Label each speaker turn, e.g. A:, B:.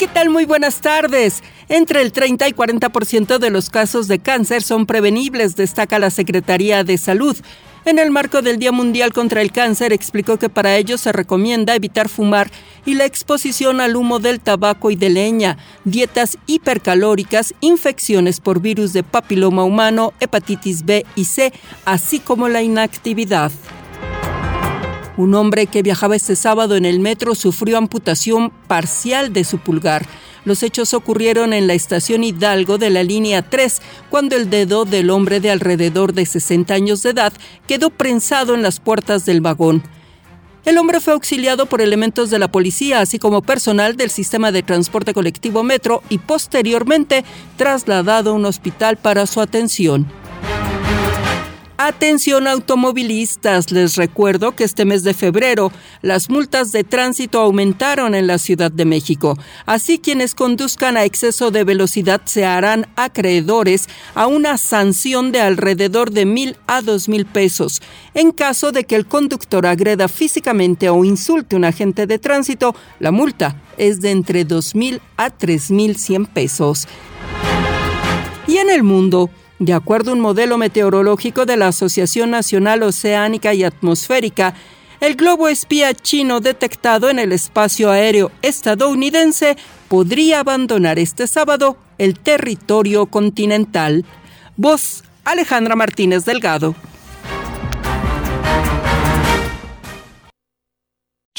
A: ¿Qué tal? Muy buenas tardes. Entre el 30 y 40% de los casos de cáncer son prevenibles, destaca la Secretaría de Salud. En el marco del Día Mundial contra el Cáncer explicó que para ello se recomienda evitar fumar y la exposición al humo del tabaco y de leña, dietas hipercalóricas, infecciones por virus de papiloma humano, hepatitis B y C, así como la inactividad. Un hombre que viajaba este sábado en el metro sufrió amputación parcial de su pulgar. Los hechos ocurrieron en la estación Hidalgo de la línea 3, cuando el dedo del hombre de alrededor de 60 años de edad quedó prensado en las puertas del vagón. El hombre fue auxiliado por elementos de la policía, así como personal del sistema de transporte colectivo Metro y posteriormente trasladado a un hospital para su atención. Atención automovilistas, les recuerdo que este mes de febrero las multas de tránsito aumentaron en la Ciudad de México. Así quienes conduzcan a exceso de velocidad se harán acreedores a una sanción de alrededor de mil a dos mil pesos. En caso de que el conductor agreda físicamente o insulte a un agente de tránsito, la multa es de entre dos mil a tres mil cien pesos. Y en el mundo, de acuerdo a un modelo meteorológico de la Asociación Nacional Oceánica y Atmosférica, el globo espía chino detectado en el espacio aéreo estadounidense podría abandonar este sábado el territorio continental. Voz Alejandra Martínez Delgado.